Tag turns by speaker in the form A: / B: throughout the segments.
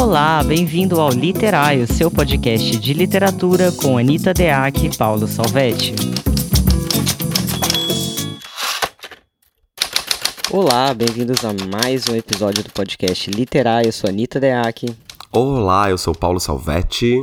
A: Olá, bem-vindo ao Literário, seu podcast de literatura com Anita Deac e Paulo Salvetti. Olá, bem-vindos a mais um episódio do podcast Literário. Eu sou Anita Deac.
B: Olá, eu sou Paulo Salvetti.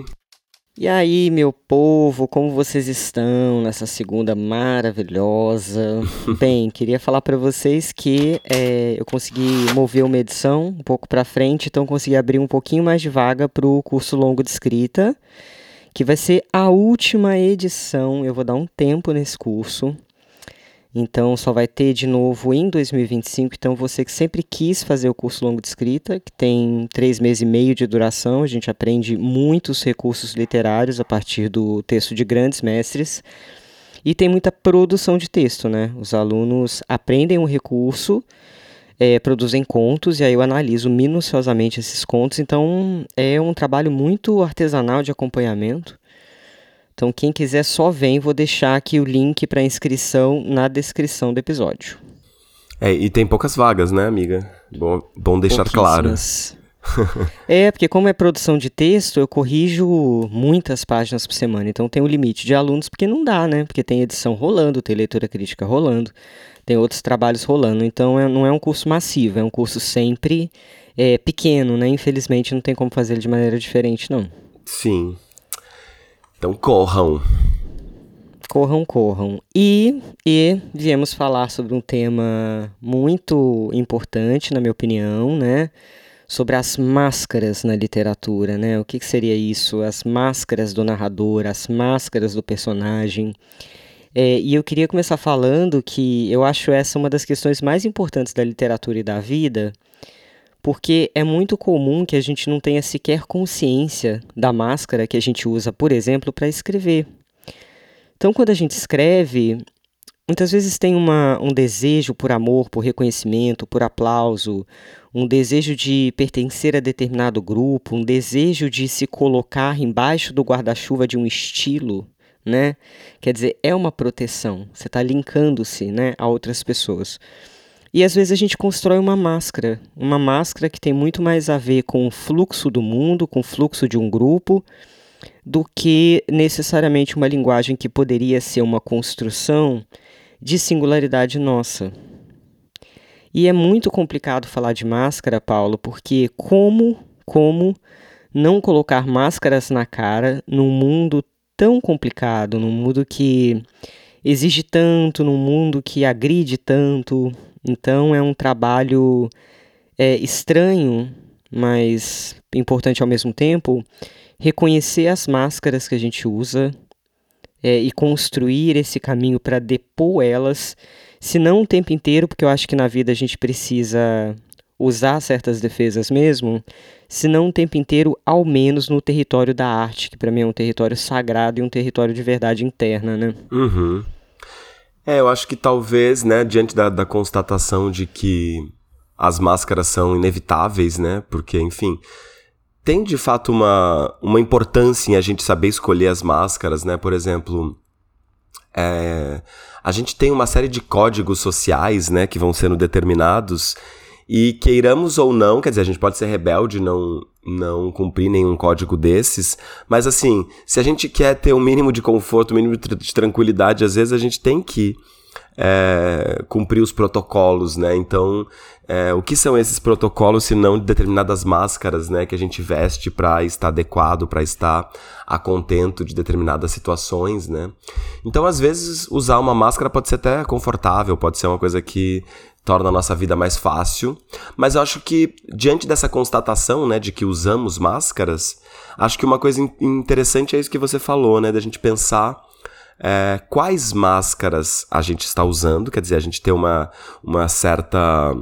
A: E aí, meu povo, como vocês estão nessa segunda maravilhosa? Bem, queria falar para vocês que é, eu consegui mover uma edição um pouco para frente, então consegui abrir um pouquinho mais de vaga para o curso longo de escrita, que vai ser a última edição. Eu vou dar um tempo nesse curso. Então só vai ter de novo em 2025. Então você que sempre quis fazer o curso longo de escrita, que tem três meses e meio de duração, a gente aprende muitos recursos literários a partir do texto de grandes mestres. E tem muita produção de texto, né? Os alunos aprendem um recurso, é, produzem contos, e aí eu analiso minuciosamente esses contos. Então é um trabalho muito artesanal de acompanhamento. Então, quem quiser só vem, vou deixar aqui o link para inscrição na descrição do episódio.
B: É, e tem poucas vagas, né, amiga? Bom, bom deixar claro.
A: é, porque como é produção de texto, eu corrijo muitas páginas por semana. Então tem um limite de alunos, porque não dá, né? Porque tem edição rolando, tem leitura crítica rolando, tem outros trabalhos rolando. Então é, não é um curso massivo, é um curso sempre é, pequeno, né? Infelizmente não tem como fazer ele de maneira diferente, não.
B: Sim. Então corram.
A: Corram, corram. E, e viemos falar sobre um tema muito importante, na minha opinião, né? Sobre as máscaras na literatura, né? O que, que seria isso? As máscaras do narrador, as máscaras do personagem. É, e eu queria começar falando que eu acho essa uma das questões mais importantes da literatura e da vida, porque é muito comum que a gente não tenha sequer consciência da máscara que a gente usa, por exemplo, para escrever. Então, quando a gente escreve, muitas vezes tem uma, um desejo por amor, por reconhecimento, por aplauso, um desejo de pertencer a determinado grupo, um desejo de se colocar embaixo do guarda-chuva de um estilo, né? Quer dizer, é uma proteção. Você está linkando-se, né, a outras pessoas. E às vezes a gente constrói uma máscara, uma máscara que tem muito mais a ver com o fluxo do mundo, com o fluxo de um grupo, do que necessariamente uma linguagem que poderia ser uma construção de singularidade nossa. E é muito complicado falar de máscara, Paulo, porque como, como não colocar máscaras na cara num mundo tão complicado, num mundo que exige tanto, num mundo que agride tanto, então é um trabalho é, estranho, mas importante ao mesmo tempo, reconhecer as máscaras que a gente usa é, e construir esse caminho para depor elas, se não o tempo inteiro, porque eu acho que na vida a gente precisa usar certas defesas mesmo, se não o tempo inteiro, ao menos no território da arte, que para mim é um território sagrado e um território de verdade interna, né?
B: Uhum. É, eu acho que talvez, né, diante da, da constatação de que as máscaras são inevitáveis, né, porque, enfim, tem de fato uma, uma importância em a gente saber escolher as máscaras, né, por exemplo, é, a gente tem uma série de códigos sociais, né, que vão sendo determinados e queiramos ou não, quer dizer, a gente pode ser rebelde, não não cumprir nenhum código desses, mas assim, se a gente quer ter um mínimo de conforto, um mínimo de tranquilidade, às vezes a gente tem que é, cumprir os protocolos, né? Então, é, o que são esses protocolos se não determinadas máscaras, né, que a gente veste para estar adequado, para estar a contento de determinadas situações, né? Então, às vezes, usar uma máscara pode ser até confortável, pode ser uma coisa que torna a nossa vida mais fácil. Mas eu acho que, diante dessa constatação, né, de que usamos máscaras, acho que uma coisa interessante é isso que você falou, né, da gente pensar é, quais máscaras a gente está usando, quer dizer, a gente ter uma, uma certa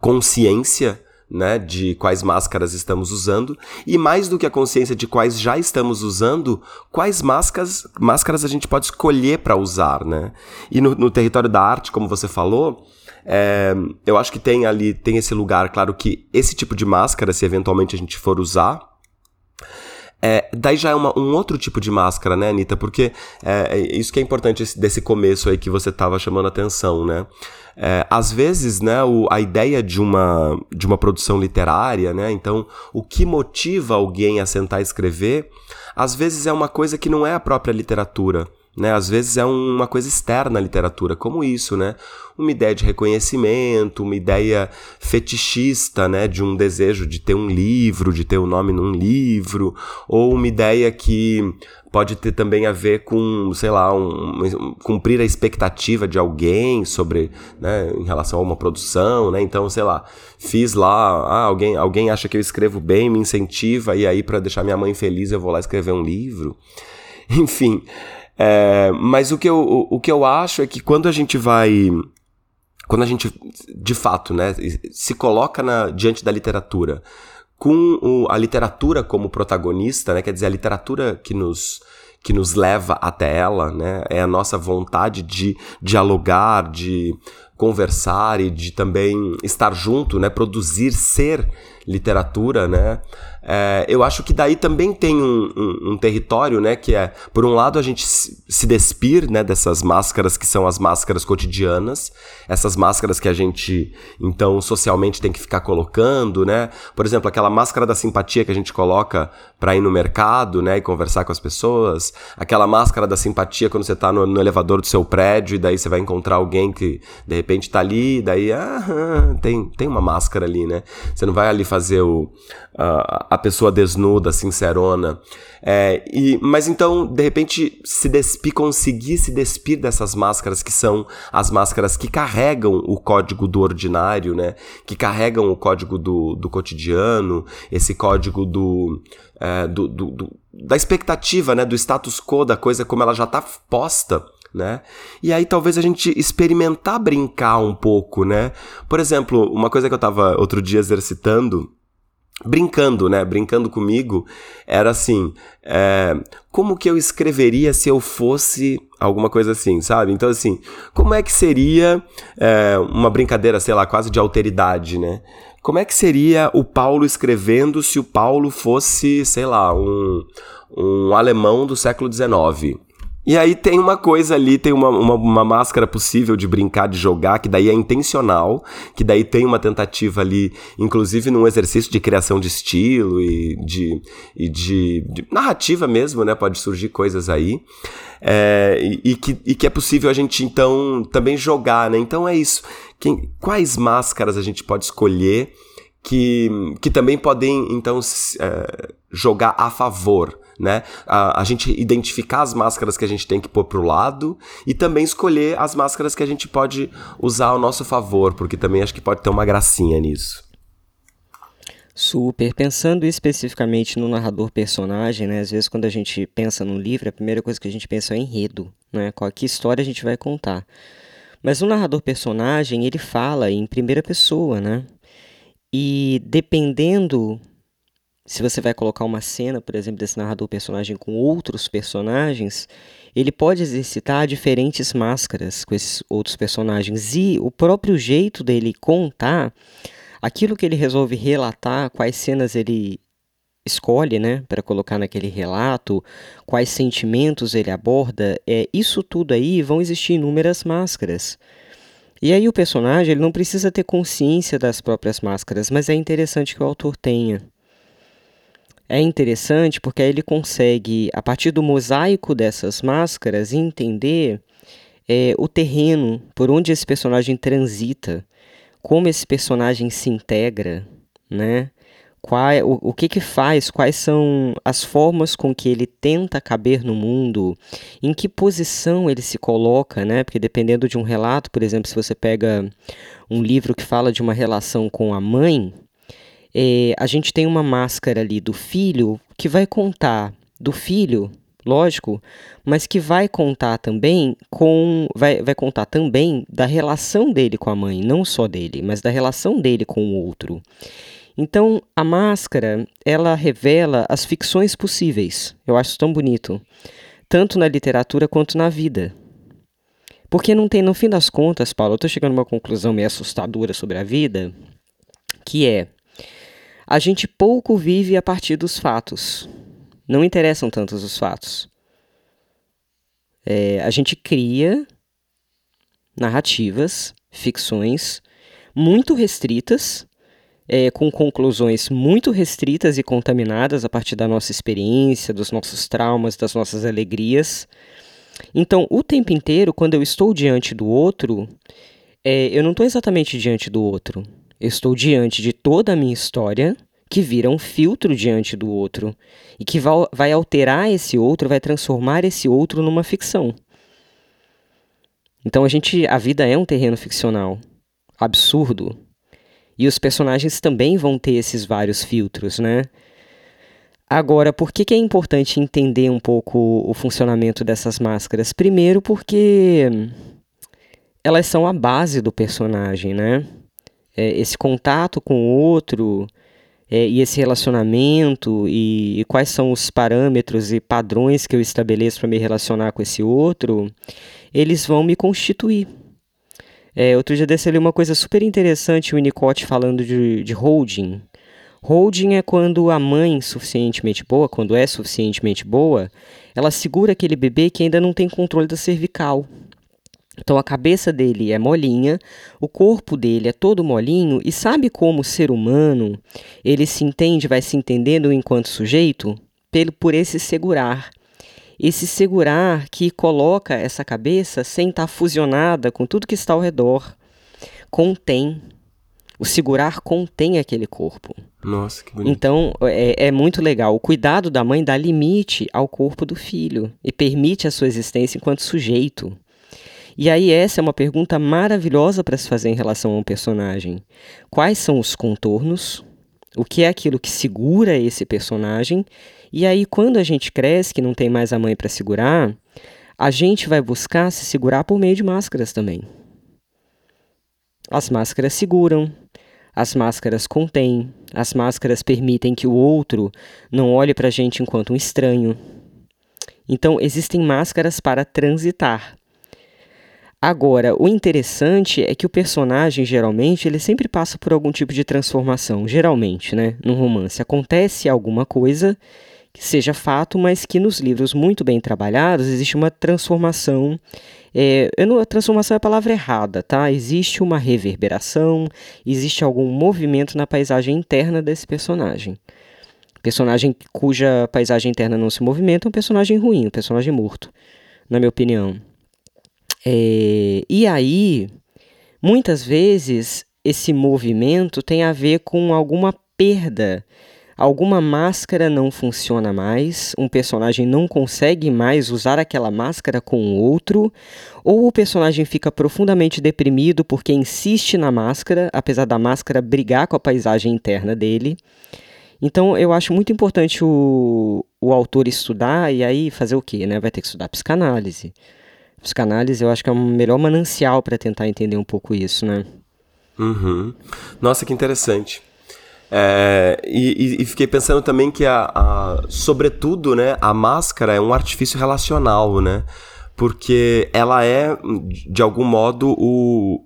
B: consciência né, de quais máscaras estamos usando, e mais do que a consciência de quais já estamos usando, quais máscaras, máscaras a gente pode escolher para usar, né? E no, no território da arte, como você falou, é, eu acho que tem ali, tem esse lugar, claro que esse tipo de máscara, se eventualmente a gente for usar, É, daí já é uma, um outro tipo de máscara, né, Anitta? Porque é, é isso que é importante desse começo aí que você estava chamando atenção, né? É, às vezes, né, o, a ideia de uma, de uma produção literária, né, então o que motiva alguém a sentar e escrever, às vezes é uma coisa que não é a própria literatura. Né? Às vezes é uma coisa externa à literatura, como isso, né? Uma ideia de reconhecimento, uma ideia fetichista, né? De um desejo de ter um livro, de ter o um nome num livro, ou uma ideia que pode ter também a ver com, sei lá, um, um, cumprir a expectativa de alguém sobre, né, em relação a uma produção, né? Então, sei lá, fiz lá, ah, alguém, alguém acha que eu escrevo bem, me incentiva e aí para deixar minha mãe feliz eu vou lá escrever um livro. Enfim, é, mas o que, eu, o, o que eu acho é que quando a gente vai quando a gente, de fato, né, se coloca na, diante da literatura com o, a literatura como protagonista, né, quer dizer, a literatura que nos, que nos leva até ela, né, é a nossa vontade de dialogar, de conversar e de também estar junto, né, produzir, ser literatura, né, é, eu acho que daí também tem um, um, um, território, né? Que é, por um lado, a gente se despir né, dessas máscaras que são as máscaras cotidianas, essas máscaras que a gente, então, socialmente tem que ficar colocando, né? Por exemplo, aquela máscara da simpatia que a gente coloca para ir no mercado, né? E conversar com as pessoas, aquela máscara da simpatia quando você está no, no, elevador do seu prédio e daí você vai encontrar alguém que de repente está ali, e daí, ah, tem, tem uma máscara ali, né? Você não vai ali fazer o a, a pessoa desnuda, sincerona. É, e, mas então, de repente, se despir, conseguir se despir dessas máscaras que são as máscaras que carregam o código do ordinário, né? Que carregam o código do, do cotidiano, esse código do, é, do, do, do, da expectativa, né? Do status quo da coisa como ela já está posta. Né? E aí talvez a gente experimentar brincar um pouco, né? Por exemplo, uma coisa que eu estava outro dia exercitando brincando, né? Brincando comigo, era assim: é, como que eu escreveria se eu fosse alguma coisa assim, sabe? Então, assim, como é que seria é, uma brincadeira, sei lá, quase de alteridade, né? Como é que seria o Paulo escrevendo se o Paulo fosse, sei lá, um, um alemão do século XIX? E aí tem uma coisa ali, tem uma, uma, uma, máscara possível de brincar, de jogar, que daí é intencional, que daí tem uma tentativa ali, inclusive num exercício de criação de estilo e de, e de, de narrativa mesmo, né? Pode surgir coisas aí. É, e, e, que, e que é possível a gente, então, também jogar, né? Então é isso. Quem, quais máscaras a gente pode escolher que, que também podem, então, é, jogar a favor né? A, a, gente identificar as máscaras que a gente tem que pôr pro lado e também escolher as máscaras que a gente pode usar ao nosso favor, porque também acho que pode ter uma gracinha nisso.
A: Super. Pensando especificamente no narrador personagem, né? Às vezes quando a gente pensa num livro, a primeira coisa que a gente pensa é enredo, né? Qual que história a gente vai contar. Mas o narrador personagem, ele fala em primeira pessoa, né? E dependendo se você vai colocar uma cena, por exemplo, desse narrador personagem com outros personagens, ele pode exercitar diferentes máscaras com esses outros personagens. E o próprio jeito dele contar, aquilo que ele resolve relatar, quais cenas ele escolhe, né, para colocar naquele relato, quais sentimentos ele aborda, é isso tudo aí vão existir inúmeras máscaras. E aí o personagem ele não precisa ter consciência das próprias máscaras, mas é interessante que o autor tenha é interessante porque aí ele consegue, a partir do mosaico dessas máscaras, entender é, o terreno por onde esse personagem transita, como esse personagem se integra, né? Qual, é, o, o que que faz, quais são as formas com que ele tenta caber no mundo, em que posição ele se coloca, né? Porque dependendo de um relato, por exemplo, se você pega um livro que fala de uma relação com a mãe, é, a gente tem uma máscara ali do filho que vai contar do filho, lógico, mas que vai contar também com vai, vai contar também da relação dele com a mãe, não só dele, mas da relação dele com o outro. Então, a máscara, ela revela as ficções possíveis. Eu acho tão bonito, tanto na literatura quanto na vida. Porque não tem, no fim das contas, Paulo, eu estou chegando a uma conclusão meio assustadora sobre a vida, que é a gente pouco vive a partir dos fatos. não interessam tantos os fatos. É, a gente cria narrativas, ficções muito restritas, é, com conclusões muito restritas e contaminadas a partir da nossa experiência, dos nossos traumas, das nossas alegrias. Então, o tempo inteiro, quando eu estou diante do outro, é, eu não estou exatamente diante do outro. Eu estou diante de toda a minha história, que vira um filtro diante do outro, e que vai alterar esse outro, vai transformar esse outro numa ficção. Então a gente, a vida é um terreno ficcional, absurdo. E os personagens também vão ter esses vários filtros, né? Agora, por que, que é importante entender um pouco o funcionamento dessas máscaras? Primeiro, porque elas são a base do personagem, né? É, esse contato com o outro é, e esse relacionamento e, e, quais são os parâmetros e padrões que eu estabeleço para me relacionar com esse outro, eles vão me constituir. É, outro dia desse li uma coisa super interessante, o Winnicott falando de, de holding. Holding é quando a mãe suficientemente boa, quando é suficientemente boa, ela segura aquele bebê que ainda não tem controle da cervical. Então a cabeça dele é molinha, o corpo dele é todo molinho e sabe como o ser humano ele se entende, vai se entendendo enquanto sujeito pelo por esse segurar esse segurar que coloca essa cabeça sem estar fusionada com tudo que está ao redor. Contém. O segurar contém aquele corpo.
B: Nossa, que bonito.
A: Então, é, é, muito legal. O cuidado da mãe dá limite ao corpo do filho e permite a sua existência enquanto sujeito. E aí, essa é uma pergunta maravilhosa para se fazer em relação a um personagem. Quais são os contornos? O que é aquilo que segura esse personagem e aí, quando a gente cresce, que não tem mais a mãe para segurar, a gente vai buscar se segurar por meio de máscaras também. As máscaras seguram, as máscaras contêm, as máscaras permitem que o outro não olhe para a gente enquanto um estranho. Então, existem máscaras para transitar. Agora, o interessante é que o personagem, geralmente, ele sempre passa por algum tipo de transformação. Geralmente, né? Num romance. Acontece alguma coisa seja fato, mas que nos livros muito bem trabalhados existe uma transformação. É, não, a transformação é a palavra errada, tá? Existe uma reverberação, existe algum movimento na paisagem interna desse personagem. Personagem cuja paisagem interna não se movimenta é um personagem ruim, um personagem morto, na minha opinião. É, e aí, muitas vezes, esse movimento tem a ver com alguma perda alguma máscara não funciona mais, um personagem não consegue mais usar aquela máscara com o outro, ou o personagem fica profundamente deprimido porque insiste na máscara, apesar da máscara brigar com a paisagem interna dele. Então eu acho muito importante o, o autor estudar e aí fazer o quê? Né? Vai ter que estudar psicanálise. Psicanálise eu acho que é o melhor manancial para tentar entender um pouco isso, né?
B: Uhum. Nossa, que interessante. É, e, e, fiquei pensando também que, a, a, sobretudo, né, a máscara é um artifício relacional, né? Porque ela é, de algum modo, o,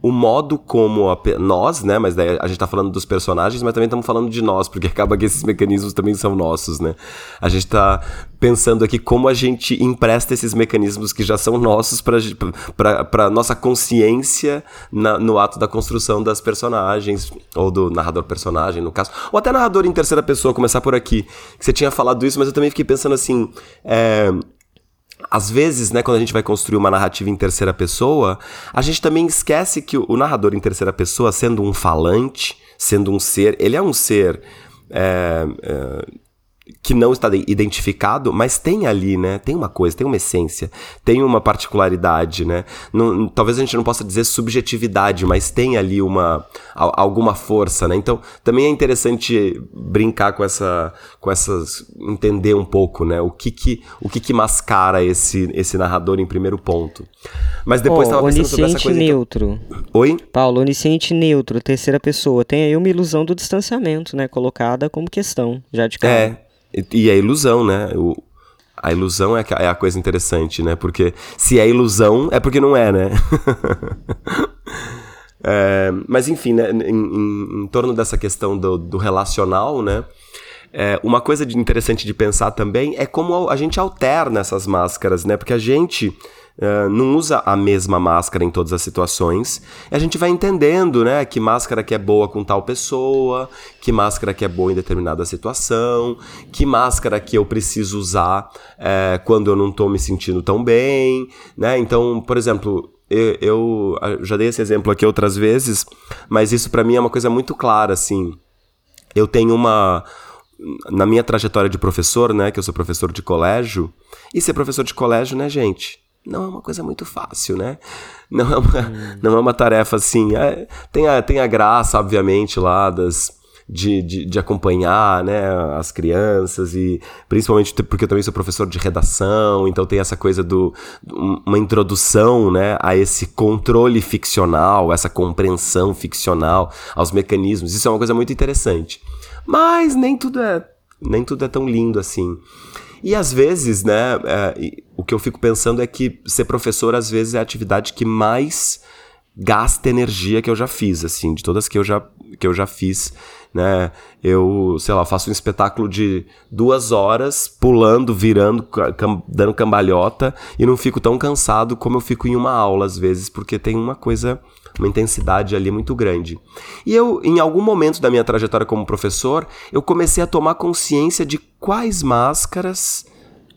B: o modo como a, nós, né? Mas daí a gente tá falando dos personagens, mas também estamos falando de nós, porque acaba que esses mecanismos também são nossos, né? A gente tá pensando aqui como a gente empresta esses mecanismos que já são nossos para nossa consciência na, no ato da construção das personagens, ou do narrador personagem, no caso, ou até narrador em terceira pessoa, começar por aqui. Você tinha falado isso, mas eu também fiquei pensando assim. É, às vezes, né, quando a gente vai construir uma narrativa em terceira pessoa, a gente também esquece que o narrador em terceira pessoa, sendo um falante, sendo um ser, ele é um ser é, é, que não está identificado, mas tem ali, né? Tem uma coisa, tem uma essência, tem uma particularidade, né? Não, talvez a gente não possa dizer subjetividade, mas tem ali uma alguma força, né? Então, também é interessante brincar com essa com essas entender um pouco, né? O que que o que que mascara esse esse narrador em primeiro ponto. Mas depois
A: estava oh, pensando sobre essa coisa neutro.
B: Então... Oi?
A: Paulo, onisciente neutro, terceira pessoa, tem aí uma ilusão do distanciamento, né, colocada como questão, já de cara.
B: É. E, a ilusão, né? O, a ilusão é, é a coisa interessante, né? Porque se é ilusão, é porque não é, né? é, mas enfim, né? Em, em, em, torno dessa questão do, do relacional, né? é, uma coisa de interessante de pensar também é como a gente alterna essas máscaras, né? Porque a gente uh, não usa a mesma máscara em todas as situações. E a gente vai entendendo, né? Que máscara que é boa com tal pessoa, que máscara que é boa em determinada situação, que máscara que eu preciso usar é, quando eu não estou me sentindo tão bem, né? Então, por exemplo, eu, eu, já dei esse exemplo aqui outras vezes, mas isso para mim é uma coisa muito clara, assim. Eu tenho uma na minha trajetória de professor, né, que eu sou professor de colégio, e ser professor de colégio, né, gente, não é uma coisa muito fácil, né? Não é uma, hum. não é uma tarefa assim. É, tem, a, tem a graça, obviamente, lá das. De, de, de, acompanhar né, as crianças e principalmente porque eu também sou professor de redação, então tem essa coisa do uma introdução né, a esse controle ficcional, essa compreensão ficcional aos mecanismos. Isso é uma coisa muito interessante. Mas nem tudo é nem tudo é tão lindo assim. E às vezes, né, é, o que eu fico pensando é que ser professor às vezes é a atividade que mais gasta energia que eu já fiz, assim, de todas que eu já, que eu já fiz, né? Eu, sei lá, faço um espetáculo de duas horas, pulando, virando, cam dando cambalhota, e não fico tão cansado como eu fico em uma aula, às vezes, porque tem uma coisa, uma intensidade ali muito grande. E eu, em algum momento da minha trajetória como professor, eu comecei a tomar consciência de quais máscaras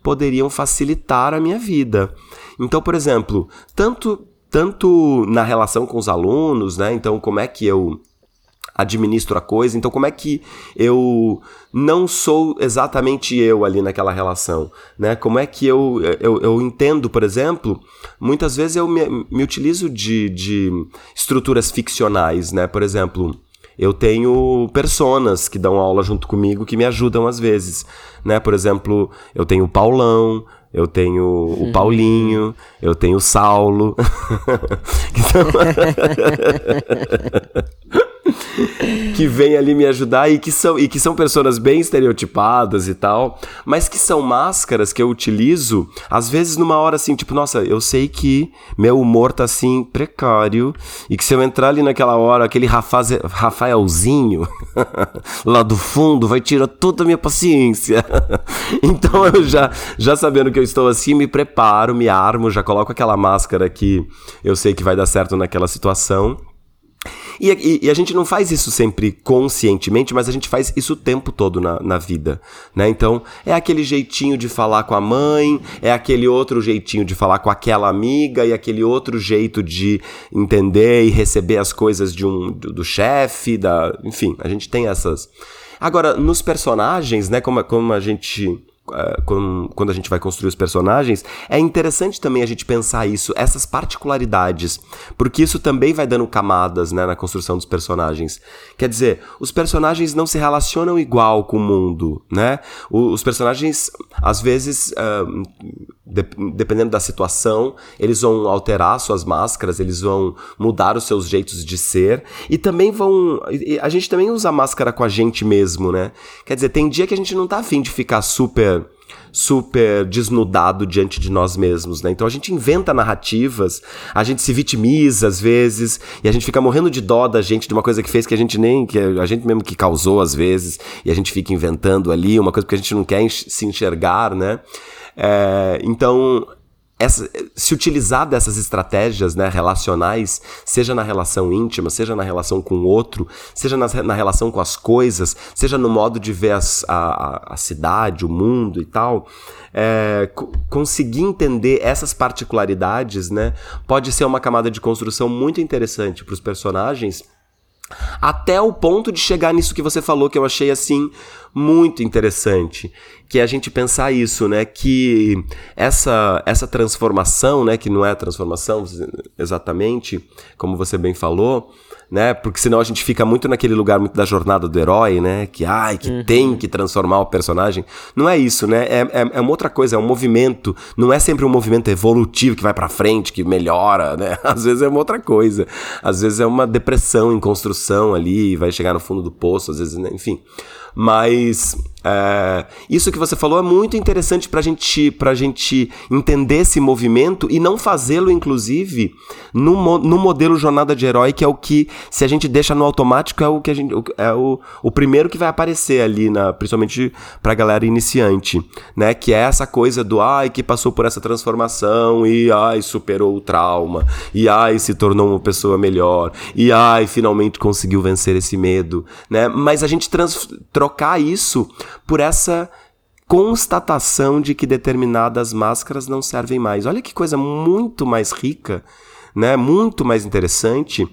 B: poderiam facilitar a minha vida. Então, por exemplo, tanto tanto na relação com os alunos, né? Então, como é que eu administro a coisa. Então, como é que eu não sou exatamente eu ali naquela relação? Né? Como é que eu, eu, eu entendo, por exemplo, muitas vezes eu me, me utilizo de, de estruturas ficcionais, né? Por exemplo, eu tenho personas que dão aula junto comigo que me ajudam às vezes, né? Por exemplo, eu tenho o Paulão, eu tenho o uhum. Paulinho, eu tenho o Saulo. Então, que vem ali me ajudar e que são e que são pessoas bem estereotipadas e tal, mas que são máscaras que eu utilizo às vezes numa hora assim, tipo, nossa, eu sei que meu humor tá assim precário e que se eu entrar ali naquela hora, aquele Rafaelzinho lá do fundo vai tirar toda a minha paciência. então eu já já sabendo que eu estou assim, me preparo, me armo, já coloco aquela máscara que eu sei que vai dar certo naquela situação e, e, e, a gente não faz isso sempre conscientemente, mas a gente faz isso o tempo todo na, na vida, né? Então, é aquele jeitinho de falar com a mãe, é aquele outro jeitinho de falar com aquela amiga, e aquele outro jeito de entender e receber as coisas de um, do, do chefe, da... Enfim, a gente tem essas... Agora, nos personagens, né, como, como a gente quando a gente vai construir os personagens, é interessante também a gente pensar isso, essas particularidades, porque isso também vai dando camadas né, na construção dos personagens. Quer dizer, os personagens não se relacionam igual com o mundo, né? Os personagens, às vezes, uh, de, dependendo da situação, eles vão alterar suas máscaras, eles vão mudar os seus jeitos de ser e também vão. A gente também usa máscara com a gente mesmo, né? Quer dizer, tem dia que a gente não tá afim de ficar super super desnudado diante de nós mesmos, né? Então a gente inventa narrativas, a gente se vitimiza às vezes e a gente fica morrendo de dó da gente de uma coisa que fez que a gente nem que a gente mesmo que causou às vezes e a gente fica inventando ali uma coisa que a gente não quer se enxergar, né? É, então essa, se utilizar dessas estratégias né, relacionais, seja na relação íntima, seja na relação com o outro, seja na, na relação com as coisas, seja no modo de ver as, a, a, cidade, o mundo e tal, é, conseguir entender essas particularidades né, pode ser uma camada de construção muito interessante para os personagens até o ponto de chegar nisso que você falou, que eu achei assim muito interessante, que é a gente pensar isso, né, que essa essa transformação, né, que não é transformação exatamente, como você bem falou, né? Porque senão a gente fica muito naquele lugar muito da jornada do herói, né? Que ai, que uhum. tem que transformar o personagem. Não é isso, né? É, é, é, uma outra coisa, é um movimento. Não é sempre um movimento evolutivo que vai para frente, que melhora, né? Às vezes é uma outra coisa. Às vezes é uma depressão em construção ali, vai chegar no fundo do poço, às vezes, né? enfim. Mas É, isso que você falou é muito interessante para gente, a gente entender esse movimento e não fazê-lo, inclusive, no, no modelo jornada de herói, que é o que, se a gente deixa no automático, é o que a gente. É o, o primeiro que vai aparecer ali, na, principalmente pra galera iniciante, né? Que é essa coisa do ai, que passou por essa transformação e ai, superou o trauma, e ai, se tornou uma pessoa melhor, e ai, finalmente conseguiu vencer esse medo, né? Mas a gente trocar isso por essa constatação de que determinadas máscaras não servem mais. Olha que coisa muito mais rica, né? Muito mais interessante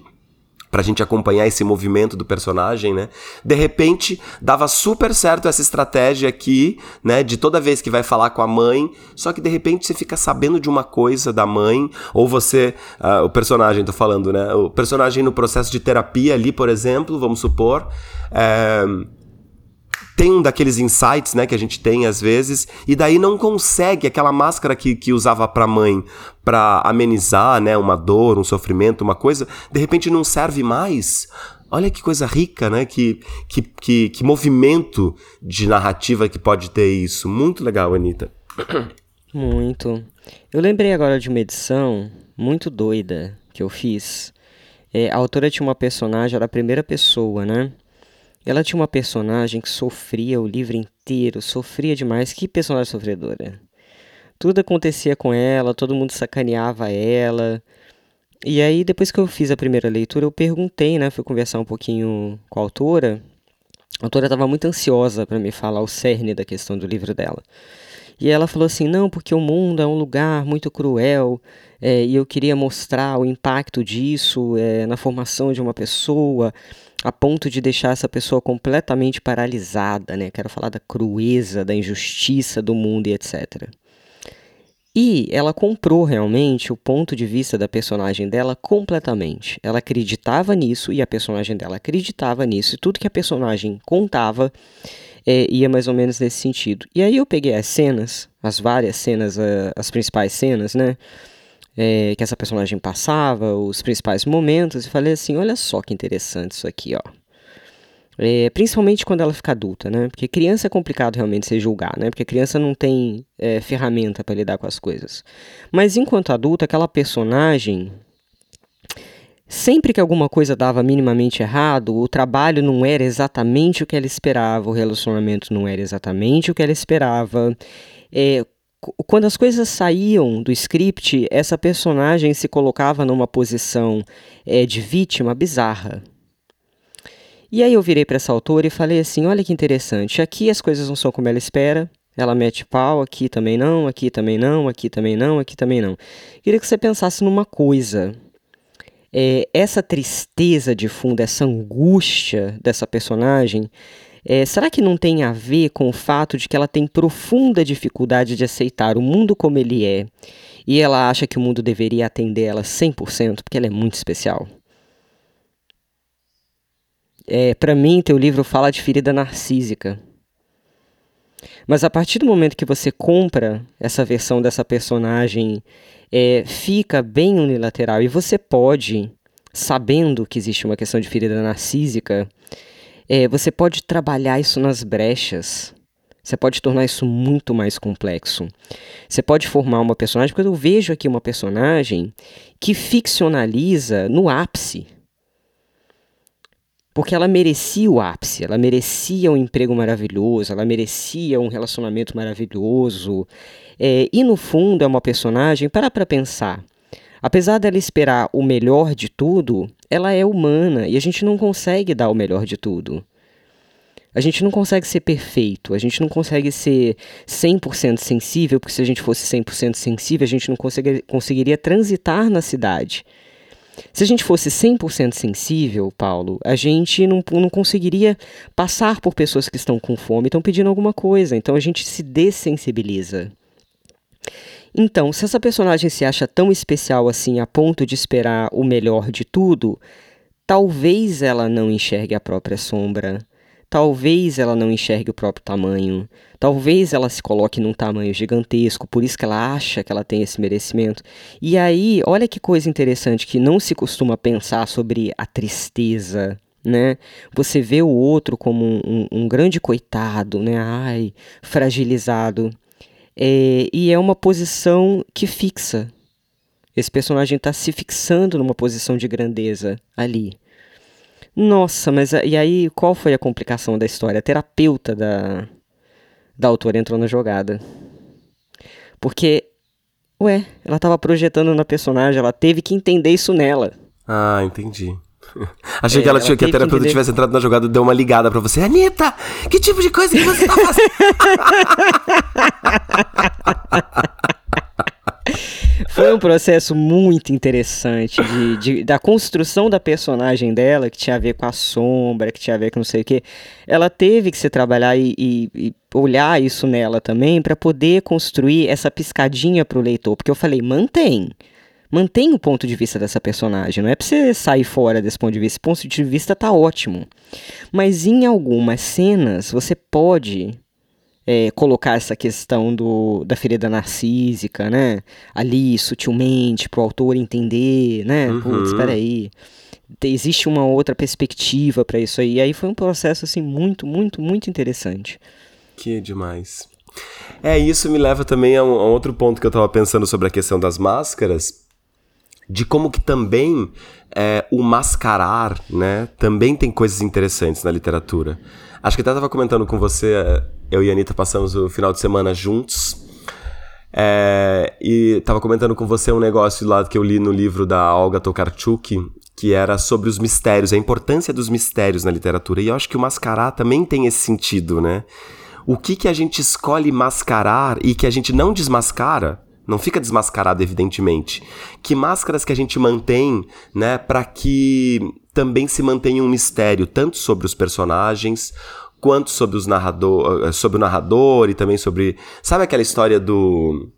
B: pra gente acompanhar esse movimento do personagem, né? De repente, dava super certo essa estratégia aqui, né? De toda vez que vai falar com a mãe, só que de repente você fica sabendo de uma coisa da mãe, ou você, uh, o personagem, tô falando, né? O personagem no processo de terapia ali, por exemplo, vamos supor, é tem um daqueles insights, né, que a gente tem às vezes, e daí não consegue aquela máscara que, que usava pra mãe para amenizar, né, uma dor, um sofrimento, uma coisa, de repente não serve mais. Olha que coisa rica, né? Que, que, que, que movimento de narrativa que pode ter isso. Muito legal, Anitta.
A: Muito. Eu lembrei agora de uma edição muito doida que eu fiz. É, a autora tinha uma personagem, era a primeira pessoa, né? Ela tinha uma personagem que sofria o livro inteiro, sofria demais. Que personagem sofredora. Tudo acontecia com ela, todo mundo sacaneava ela. E aí, depois que eu fiz a primeira leitura, eu perguntei, né? Fui conversar um pouquinho com a autora. A autora estava muito ansiosa para me falar o cerne da questão do livro dela. E ela falou assim: não, porque o mundo é um lugar muito cruel é, e eu queria mostrar o impacto disso é, na formação de uma pessoa a ponto de deixar essa pessoa completamente paralisada, né? Quero falar da crueza, da injustiça do mundo e etc. E ela comprou realmente o ponto de vista da personagem dela completamente. Ela acreditava nisso e a personagem dela acreditava nisso. E tudo que a personagem contava é, ia mais ou menos nesse sentido. E aí eu peguei as cenas, as várias cenas, as principais cenas, né? É, que essa personagem passava, os principais momentos, e falei assim: olha só que interessante isso aqui, ó. É, principalmente quando ela fica adulta, né? Porque criança é complicado realmente se julgar, né? Porque criança não tem é, ferramenta para lidar com as coisas. Mas enquanto adulta, aquela personagem, sempre que alguma coisa dava minimamente errado, o trabalho não era exatamente o que ela esperava, o relacionamento não era exatamente o que ela esperava. É, quando as coisas saíam do script, essa personagem se colocava numa posição é, de vítima bizarra. E aí eu virei para essa autora e falei assim: olha que interessante, aqui as coisas não são como ela espera. Ela mete pau, aqui também não, aqui também não, aqui também não, aqui também não. Queria que você pensasse numa coisa. É, essa tristeza de fundo, essa angústia dessa personagem é, será que não tem a ver com o fato de que ela tem profunda dificuldade de aceitar o mundo como ele é e ela acha que o mundo deveria atender ela 100% porque ela é muito especial? É, Para mim, teu livro fala de ferida narcísica. Mas a partir do momento que você compra essa versão dessa personagem, é, fica bem unilateral e você pode, sabendo que existe uma questão de ferida narcísica, é, você pode trabalhar isso nas brechas. Você pode tornar isso muito mais complexo. Você pode formar uma personagem, porque eu vejo aqui uma personagem que ficcionaliza no ápice. Porque ela merecia o ápice, ela merecia um emprego maravilhoso, ela merecia um relacionamento maravilhoso. É, e no fundo é uma personagem, para para pensar. Apesar dela esperar o melhor de tudo, ela é humana e a gente não consegue dar o melhor de tudo. A gente não consegue ser perfeito, a gente não consegue ser 100% sensível, porque se a gente fosse 100% sensível, a gente não conseguiria, conseguiria transitar na cidade. Se a gente fosse 100% sensível, Paulo, a gente não, não conseguiria passar por pessoas que estão com fome estão pedindo alguma coisa. Então a gente se dessensibiliza. Então, se essa personagem se acha tão especial assim a ponto de esperar o melhor de tudo, talvez ela não enxergue a própria sombra. Talvez ela não enxergue o próprio tamanho. Talvez ela se coloque num tamanho gigantesco, por isso que ela acha que ela tem esse merecimento. E aí, olha que coisa interessante que não se costuma pensar sobre a tristeza né? Você vê o outro como um, um, um grande coitado, né? Ai, fragilizado. É, e é uma posição que fixa. Esse personagem está se fixando numa posição de grandeza ali. Nossa, mas e aí qual foi a complicação da história? A terapeuta da, da autora entrou na jogada. Porque, ué, ela estava projetando na personagem, ela teve que entender isso nela.
B: Ah, entendi. Achei é, que ela, tinha, que a terapeuta que tivesse entrado na jogada e deu uma ligada pra você. Anitta, que tipo de coisa que você tá fazendo?
A: Foi um processo muito interessante de, de, da construção da personagem dela, que tinha a ver com a sombra, que tinha a ver com não sei o quê. Ela teve que se trabalhar e, e, e olhar isso nela também para poder construir essa piscadinha pro leitor. Porque eu falei, mantém. Mantém o ponto de vista dessa personagem. Não é pra você sair fora desse ponto de vista. Esse ponto de vista tá ótimo. Mas em algumas cenas você pode é, colocar essa questão do, da ferida narcísica, né? Ali, sutilmente, para o autor entender, né? Uhum. Putz, peraí. Existe uma outra perspectiva para isso aí. E aí foi um processo, assim, muito, muito, muito interessante.
B: Que demais. É, isso me leva também a um, a outro ponto que eu estava pensando sobre a questão das máscaras, de como que também é, o mascarar, né, também tem coisas interessantes na literatura. Acho que até estava comentando com você, eu e a Anitta passamos o final de semana juntos. É, e estava comentando com você um negócio lá que eu li no livro da Olga Tokarczuk, que era sobre os mistérios, a importância dos mistérios na literatura. E eu acho que o mascarar também tem esse sentido, né? O que, que a gente escolhe mascarar e que a gente não desmascara, não fica desmascarado, evidentemente. Que máscaras que a gente mantém, né, para que também se mantenha um mistério, tanto sobre os personagens, quanto sobre, os narrador, eh, sobre o narrador e também sobre. Sabe aquela história do.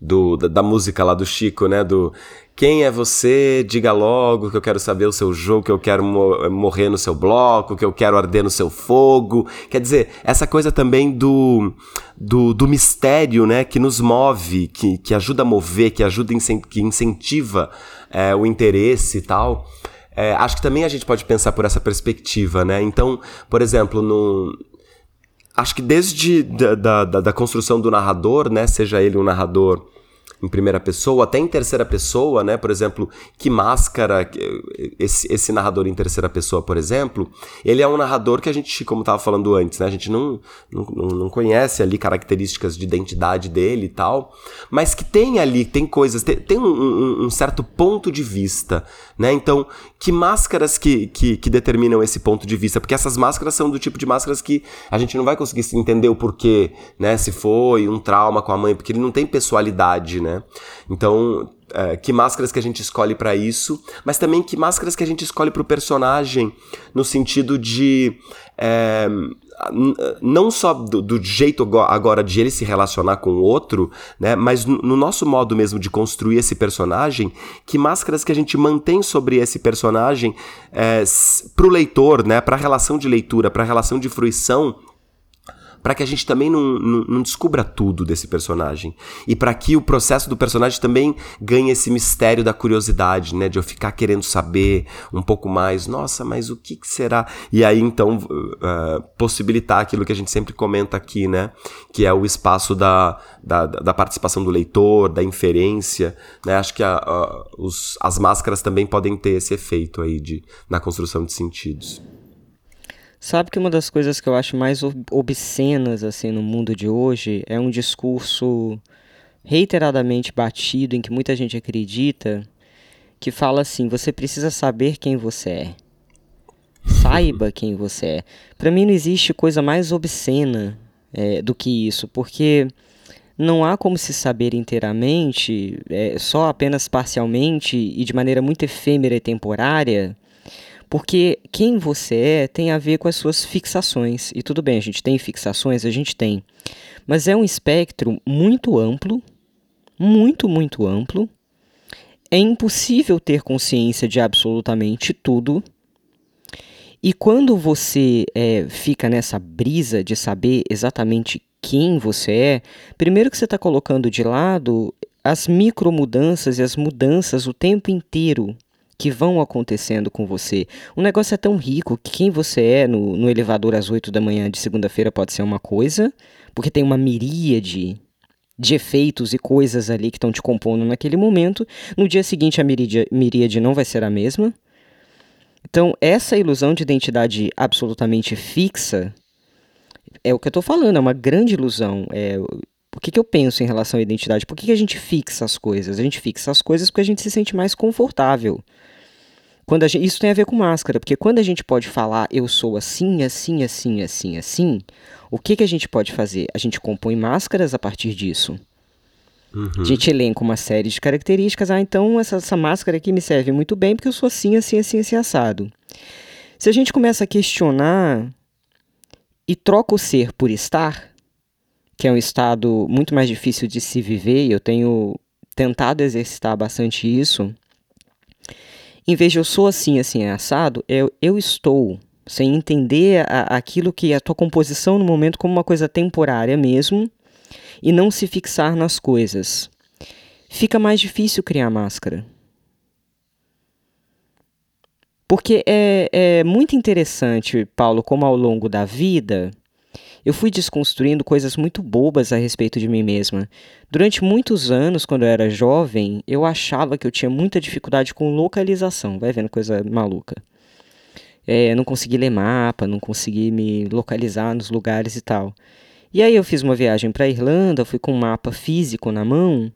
B: Do, da, da, música lá do Chico, né? Do quem é você? Diga logo que eu quero saber o seu jogo, que eu quero mo morrer no seu bloco, que eu quero arder no seu fogo. Quer dizer, essa coisa também do, do, do mistério, né? Que nos move, que, que ajuda a mover, que ajuda, que incentiva é, o interesse e tal. É, acho que também a gente pode pensar por essa perspectiva, né? Então, por exemplo, no, acho que desde da, da, da, construção do narrador, né, seja ele um narrador em primeira pessoa, até em terceira pessoa, né? Por exemplo, que máscara esse, esse narrador em terceira pessoa, por exemplo, ele é um narrador que a gente, como estava falando antes, né? A gente não, não, não conhece ali características de identidade dele e tal, mas que tem ali, tem coisas, tem, tem um, um, um certo ponto de vista, né? Então, que máscaras que, que, que determinam esse ponto de vista? Porque essas máscaras são do tipo de máscaras que a gente não vai conseguir entender o porquê, né? Se foi um trauma com a mãe, porque ele não tem pessoalidade, né? Então, é, que máscaras que a gente escolhe para isso, mas também que máscaras que a gente escolhe para o personagem, no sentido de é, não só do, do, jeito agora de ele se relacionar com o outro, né, mas no, no nosso modo mesmo de construir esse personagem, que máscaras que a gente mantém sobre esse personagem é, para o leitor, né, para a relação de leitura, para a relação de fruição para que a gente também não, não, não, descubra tudo desse personagem. E para que o processo do personagem também ganhe esse mistério da curiosidade, né? De eu ficar querendo saber um pouco mais. Nossa, mas o que, que será? E aí, então, uh, possibilitar aquilo que a gente sempre comenta aqui, né? Que é o espaço da, da, da participação do leitor, da inferência, né? Acho que a, a, os, as máscaras também podem ter esse efeito aí de, na construção de sentidos.
A: Sabe que uma das coisas que eu acho mais obscenas assim no mundo de hoje é um discurso reiteradamente batido em que muita gente acredita que fala assim: você precisa saber quem você é. Saiba quem você é. Para mim não existe coisa mais obscena é, do que isso, porque não há como se saber inteiramente, é, só apenas parcialmente e de maneira muito efêmera e temporária porque quem você é tem a ver com as suas fixações. E tudo bem, a gente tem fixações, a gente tem. Mas é um espectro muito amplo, muito, muito amplo. É impossível ter consciência de absolutamente tudo. E quando você é, fica nessa brisa de saber exatamente quem você é, primeiro que você está colocando de lado as micromudanças e as mudanças o tempo inteiro que vão acontecendo com você. O negócio é tão rico que quem você é no, no elevador às 8 da manhã de segunda-feira pode ser uma coisa, porque tem uma miríade de efeitos e coisas ali que estão te compondo naquele momento. No dia seguinte, a miríade, miríade não vai ser a mesma. Então, essa ilusão de identidade absolutamente fixa é o que eu estou falando, é uma grande ilusão. É, o que, que eu penso em relação à identidade? Por que, que a gente fixa as coisas? A gente fixa as coisas porque a gente se sente mais confortável. Quando gente, isso tem a ver com máscara, porque quando a gente pode falar eu sou assim, assim, assim, assim, assim, o que, que a gente pode fazer? A gente compõe máscaras a partir disso. Uhum. A gente elenca uma série de características. Ah, então essa, essa máscara aqui me serve muito bem porque eu sou assim, assim, assim, assim, assado. Se a gente começa a questionar e troca o ser por estar, que é um estado muito mais difícil de se viver, e eu tenho tentado exercitar bastante isso, em vez de eu sou assim, assim, assado, eu, eu estou, sem entender a, aquilo que a tua composição no momento como uma coisa temporária mesmo, e não se fixar nas coisas. Fica mais difícil criar máscara. Porque é, é muito interessante, Paulo, como ao longo da vida eu fui desconstruindo coisas muito bobas a respeito de mim mesma. Durante muitos anos, quando eu era jovem, eu achava que eu tinha muita dificuldade com localização. Vai vendo coisa maluca. É, não consegui ler mapa, não consegui me localizar nos lugares e tal. E aí eu fiz uma viagem para Irlanda, fui com um mapa físico na mão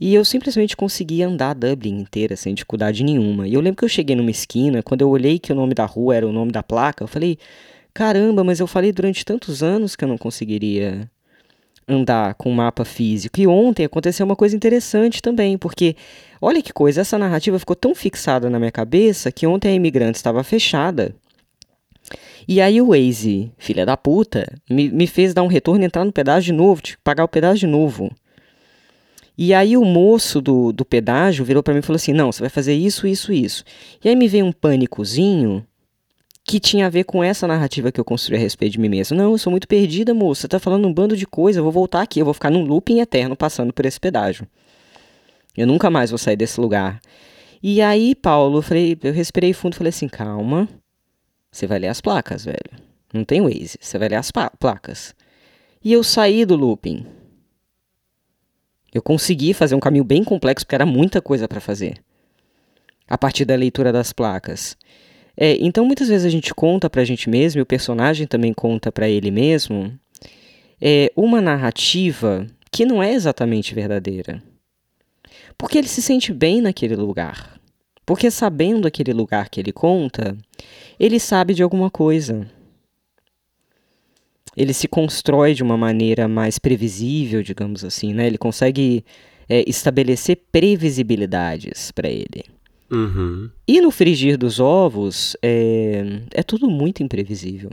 A: e eu simplesmente consegui andar Dublin inteira sem dificuldade nenhuma. E eu lembro que eu cheguei numa esquina, quando eu olhei que o nome da rua era o nome da placa, eu falei: caramba, mas eu falei durante tantos anos que eu não conseguiria andar com mapa físico. E ontem aconteceu uma coisa interessante também, porque olha que coisa, essa narrativa ficou tão fixada na minha cabeça que ontem a imigrante estava fechada. E aí o Waze, filha da puta, me, me fez dar um retorno e entrar no pedágio de novo, que pagar o pedágio de novo. E aí o moço do, do pedágio virou para mim e falou assim: "Não, você vai fazer isso, isso, isso". E aí me veio um pânicozinho que tinha a ver com essa narrativa que eu construí a respeito de mim mesmo. Não, eu sou muito perdida, moça. Tá falando um bando de coisa, eu vou voltar aqui, eu vou ficar num looping eterno passando por esse pedágio. Eu nunca mais vou sair desse lugar. E aí, Paulo, eu, falei, eu respirei fundo falei assim: calma, você vai ler as placas, velho. Não tem Waze, você vai ler as placas. E eu saí do looping. Eu consegui fazer um caminho bem complexo, porque era muita coisa para fazer. A partir da leitura das placas. É, então muitas vezes a gente conta pra gente mesmo, e o personagem também conta para ele mesmo, é, uma narrativa que não é exatamente verdadeira. Porque ele se sente bem naquele lugar. Porque sabendo aquele lugar que ele conta, ele sabe de alguma coisa. Ele se constrói de uma maneira mais previsível, digamos assim, né? Ele consegue é, estabelecer previsibilidades para ele.
B: Uhum.
A: E no frigir dos ovos, é, é tudo muito imprevisível.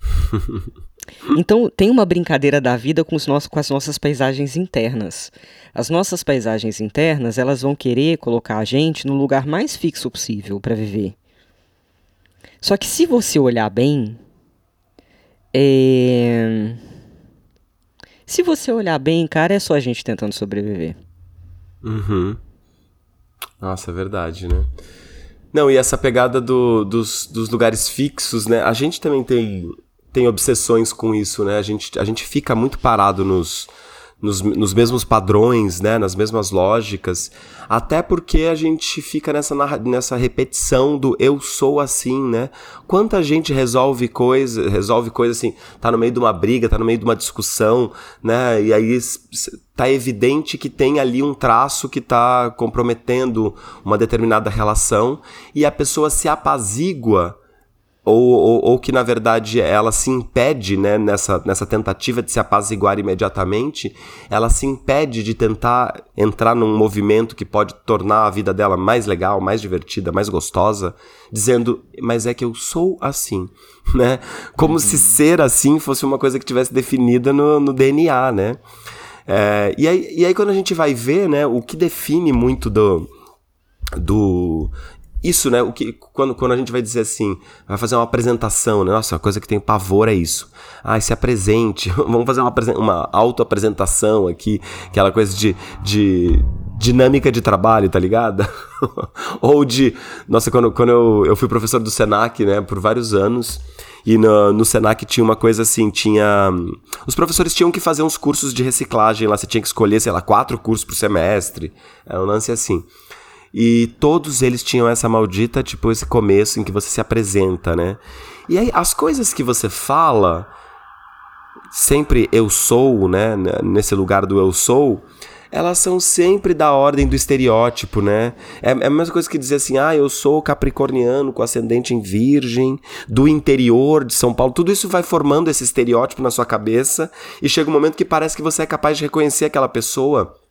A: então tem uma brincadeira da vida com, os nossos, com as nossas paisagens internas. As nossas paisagens internas, elas vão querer colocar a gente no lugar mais fixo possível para viver. Só que se você olhar bem, é... se você olhar bem, cara, é só a gente tentando sobreviver.
B: Uhum. Nossa, é verdade, né? Não, e essa pegada do, dos, dos lugares fixos, né? A gente também tem, tem obsessões com isso, né? A gente, a gente fica muito parado nos, nos, nos mesmos padrões, né, nas mesmas lógicas, até porque a gente fica nessa, nessa repetição do eu sou assim, né? Quanta gente resolve coisa, resolve coisa assim, tá no meio de uma briga, tá no meio de uma discussão, né? E aí tá evidente que tem ali um traço que tá comprometendo uma determinada relação e a pessoa se apazigua ou, ou, ou, que na verdade ela se impede, né, nessa, nessa tentativa de se apaziguar imediatamente, ela se impede de tentar entrar num movimento que pode tornar a vida dela mais legal, mais divertida, mais gostosa, dizendo, mas é que eu sou assim, né? Como uhum. se ser assim fosse uma coisa que tivesse definida no, no DNA, né? É, e, aí, e aí quando a gente vai ver, né, o que define muito do, do isso, né? O que, quando, quando a gente vai dizer assim, vai fazer uma apresentação, né? Nossa, a coisa que tem pavor é isso. Ah, se apresente. Vamos fazer uma, uma auto-apresentação aqui, aquela coisa de, de, dinâmica de trabalho, tá ligado? Ou de. Nossa, quando, quando eu, eu fui professor do SENAC, né, por vários anos. E no, no Senac tinha uma coisa assim, tinha... Os professores tinham que fazer uns cursos de reciclagem lá, você tinha que escolher, sei lá, quatro cursos por semestre. Era um lance assim. E todos eles tinham essa maldita, tipo, esse começo em que você se apresenta, né? E aí, as coisas que você fala, sempre eu sou, né? Nesse lugar do eu sou, elas são sempre da ordem do estereótipo, né? É, é a mesma coisa que dizer assim, ah, eu sou capricorniano com ascendente em virgem, do interior de São Paulo. Tudo isso vai formando esse estereótipo na sua cabeça e chega um momento que parece que você é capaz de reconhecer aquela pessoa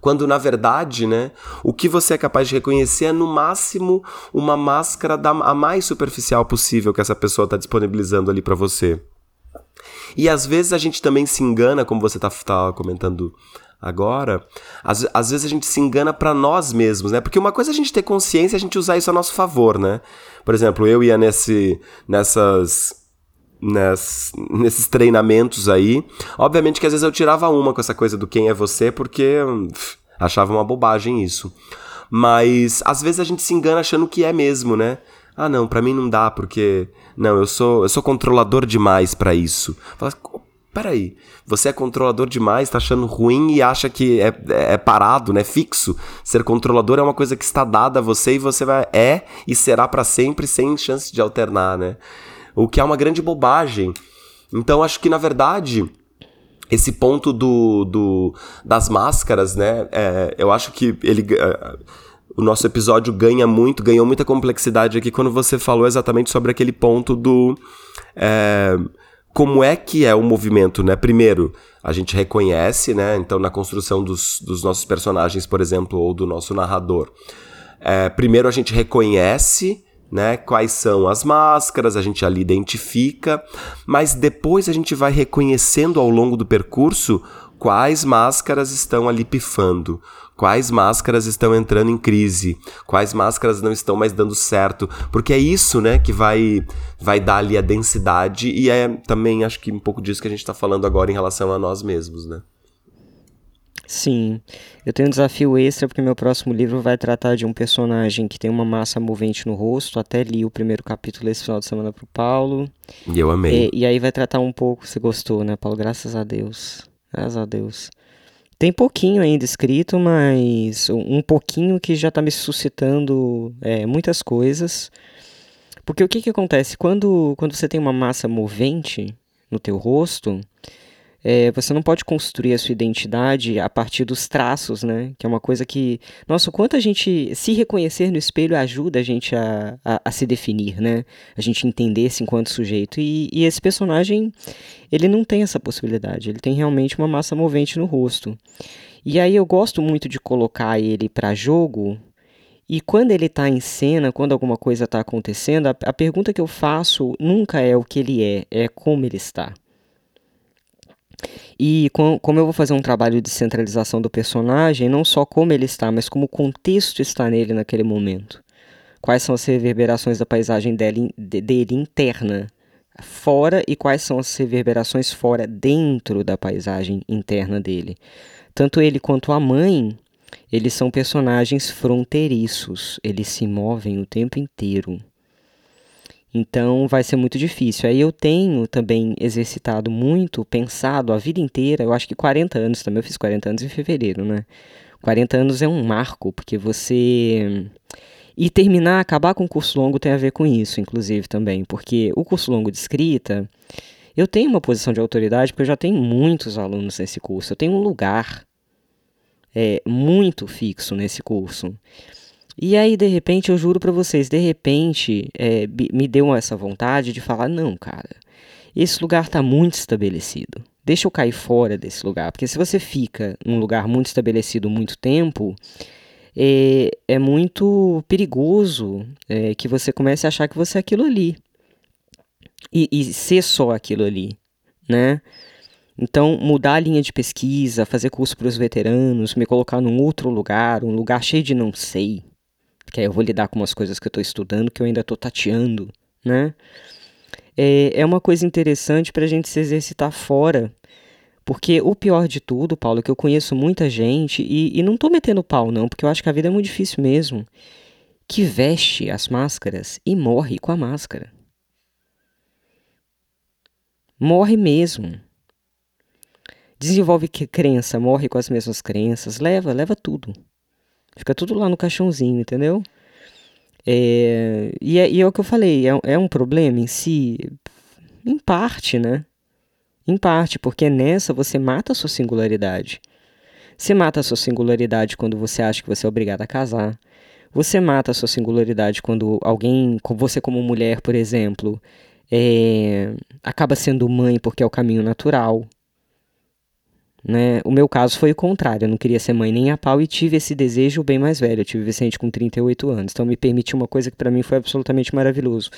B: quando na verdade, né, o que você é capaz de reconhecer é no máximo uma máscara da a mais superficial possível que essa pessoa está disponibilizando ali para você. E às vezes a gente também se engana, como você tá, tá comentando agora, às, às vezes a gente se engana para nós mesmos, né? Porque uma coisa é a gente ter consciência e a gente usar isso a nosso favor, né? Por exemplo, eu ia nesse, nessas Ness, nesses treinamentos aí. Obviamente que às vezes eu tirava uma com essa coisa do quem é você, porque pff, achava uma bobagem isso. Mas às vezes a gente se engana achando que é mesmo, né? Ah, não, para mim não dá, porque não, eu sou eu sou controlador demais para isso. Fala, peraí, você é controlador demais, tá achando ruim e acha que é, é, parado, né? Fixo. Ser controlador é uma coisa que está dada a você e você vai é e será para sempre sem chance de alternar, né? O que é uma grande bobagem. Então acho que na verdade esse ponto do, do das máscaras, né? É, eu acho que ele é, o nosso episódio ganha muito, ganhou muita complexidade aqui quando você falou exatamente sobre aquele ponto do é, como é que é o movimento, né? Primeiro, a gente reconhece, né? Então, na construção dos, dos nossos personagens, por exemplo, ou do nosso narrador. É, primeiro, a gente reconhece né? Quais são as máscaras, a gente ali identifica, mas depois a gente vai reconhecendo ao longo do percurso quais máscaras estão ali pifando, quais máscaras estão entrando em crise, quais máscaras não estão mais dando certo, porque é isso, né, que vai vai dar ali a densidade e é também acho que um pouco disso que a gente está falando agora em relação a nós mesmos, né?
A: Sim, eu tenho um desafio extra porque meu próximo livro vai tratar de um personagem que tem uma massa movente no rosto. Até li o primeiro capítulo esse final de semana pro Paulo.
B: E eu amei.
A: E, e aí vai tratar um pouco, você gostou, né, Paulo? Graças a Deus. Graças a Deus. Tem pouquinho ainda escrito, mas um pouquinho que já tá me suscitando é, muitas coisas. Porque o que que acontece? Quando, quando você tem uma massa movente no teu rosto, é, você não pode construir a sua identidade a partir dos traços, né? Que é uma coisa que. Nossa, o quanto a gente se reconhecer no espelho ajuda a gente a, a, a se definir, né? A gente entender-se enquanto sujeito. E, e, esse personagem, ele não tem essa possibilidade. Ele tem realmente uma massa movente no rosto. E aí eu gosto muito de colocar ele para jogo. E quando ele está em cena, quando alguma coisa está acontecendo, a, a pergunta que eu faço nunca é o que ele é, é como ele está. E com, como eu vou fazer um trabalho de centralização do personagem, não só como ele está, mas como o contexto está nele naquele momento. Quais são as reverberações da paisagem dele, dele interna, fora, e quais são as reverberações fora, dentro da paisagem interna dele. Tanto ele quanto a mãe, eles são personagens fronteiriços, eles se movem o tempo inteiro. Então vai ser muito difícil. Aí eu tenho também exercitado muito, pensado a vida inteira, eu acho que 40 anos também, eu fiz 40 anos em fevereiro, né? 40 anos é um marco, porque você. E terminar, acabar com o curso longo tem a ver com isso, inclusive, também, porque o curso longo de escrita, eu tenho uma posição de autoridade, porque eu já tenho muitos alunos nesse curso, eu tenho um lugar é, muito fixo nesse curso. E aí, de repente, eu juro para vocês, de repente, é, me deu essa vontade de falar: não, cara, esse lugar tá muito estabelecido. Deixa eu cair fora desse lugar. Porque se você fica num lugar muito estabelecido muito tempo, é, é muito perigoso é, que você comece a achar que você é aquilo ali. E, e ser só aquilo ali, né? Então, mudar a linha de pesquisa, fazer curso para os veteranos, me colocar num outro lugar, um lugar cheio de não sei, que aí eu vou lidar com umas coisas que eu estou estudando que eu ainda estou tateando, né? É, é uma coisa interessante para a gente se exercitar fora, Porque o pior de tudo, Paulo, é que eu conheço muita gente, e, e não tô metendo pau, não, porque eu acho que a vida é muito difícil mesmo, que veste as máscaras e morre com a máscara. Morre mesmo. Desenvolve crença, morre com as mesmas crenças, leva, leva tudo. Fica tudo lá no caixãozinho, entendeu? É, e, é, e é o que eu falei, é, é um problema em si? Em parte, né? Em parte, porque nessa você mata a sua singularidade. Você mata a sua singularidade quando você acha que você é obrigado a casar. Você mata a sua singularidade quando alguém, você como mulher, por exemplo, é, acaba sendo mãe porque é o caminho natural. Né? O meu caso foi o contrário, eu não queria ser mãe nem a pau e tive esse desejo bem mais velho. Eu tive Vicente com 38 anos, então me permitiu uma coisa que para mim foi absolutamente maravilhoso.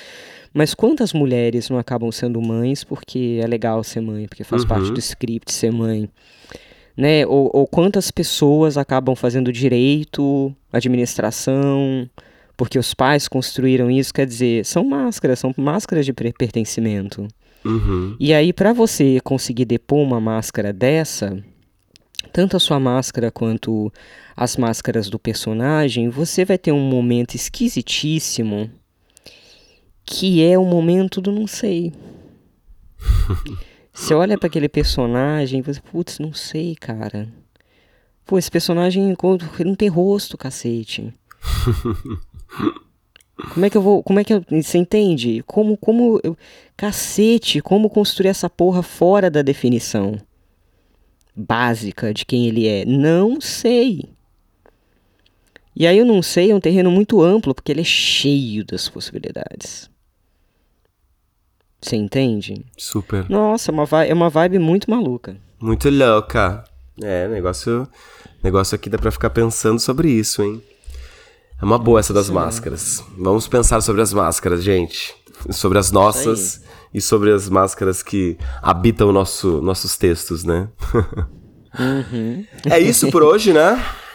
A: Mas quantas mulheres não acabam sendo mães porque é legal ser mãe, porque faz uhum. parte do script ser mãe? Né? Ou, ou quantas pessoas acabam fazendo direito, administração, porque os pais construíram isso? Quer dizer, são máscaras, são máscaras de pertencimento.
B: Uhum.
A: E aí, para você conseguir depor uma máscara dessa, tanto a sua máscara quanto as máscaras do personagem, você vai ter um momento esquisitíssimo que é o momento do não sei. você olha para aquele personagem e você, putz, não sei, cara. Pô, esse personagem não tem rosto, cacete. Como é que eu vou. Como é que eu. Você entende? Como. como eu, cacete, como construir essa porra fora da definição básica de quem ele é? Não sei. E aí eu não sei é um terreno muito amplo, porque ele é cheio das possibilidades. Você entende?
B: Super.
A: Nossa, é uma vibe, é uma vibe muito maluca.
B: Muito louca. É, negócio, negócio aqui dá pra ficar pensando sobre isso, hein? É uma boa essa das Sim. máscaras. Vamos pensar sobre as máscaras, gente. Sobre as nossas e sobre as máscaras que habitam nosso, nossos textos, né?
A: Uhum.
B: É isso por hoje, né?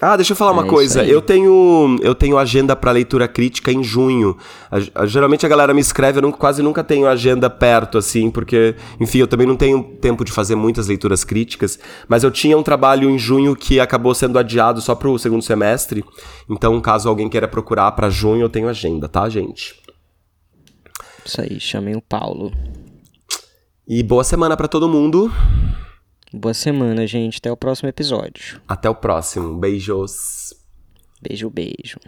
B: Ah, deixa eu falar é uma coisa. Eu tenho eu tenho agenda para leitura crítica em junho. A, a, geralmente a galera me escreve, eu não, quase nunca tenho agenda perto, assim, porque, enfim, eu também não tenho tempo de fazer muitas leituras críticas. Mas eu tinha um trabalho em junho que acabou sendo adiado só pro segundo semestre. Então, caso alguém queira procurar para junho, eu tenho agenda, tá, gente?
A: Isso aí, chamem o Paulo.
B: E boa semana para todo mundo.
A: Boa semana, gente. Até o próximo episódio.
B: Até o próximo. Beijos.
A: Beijo, beijo.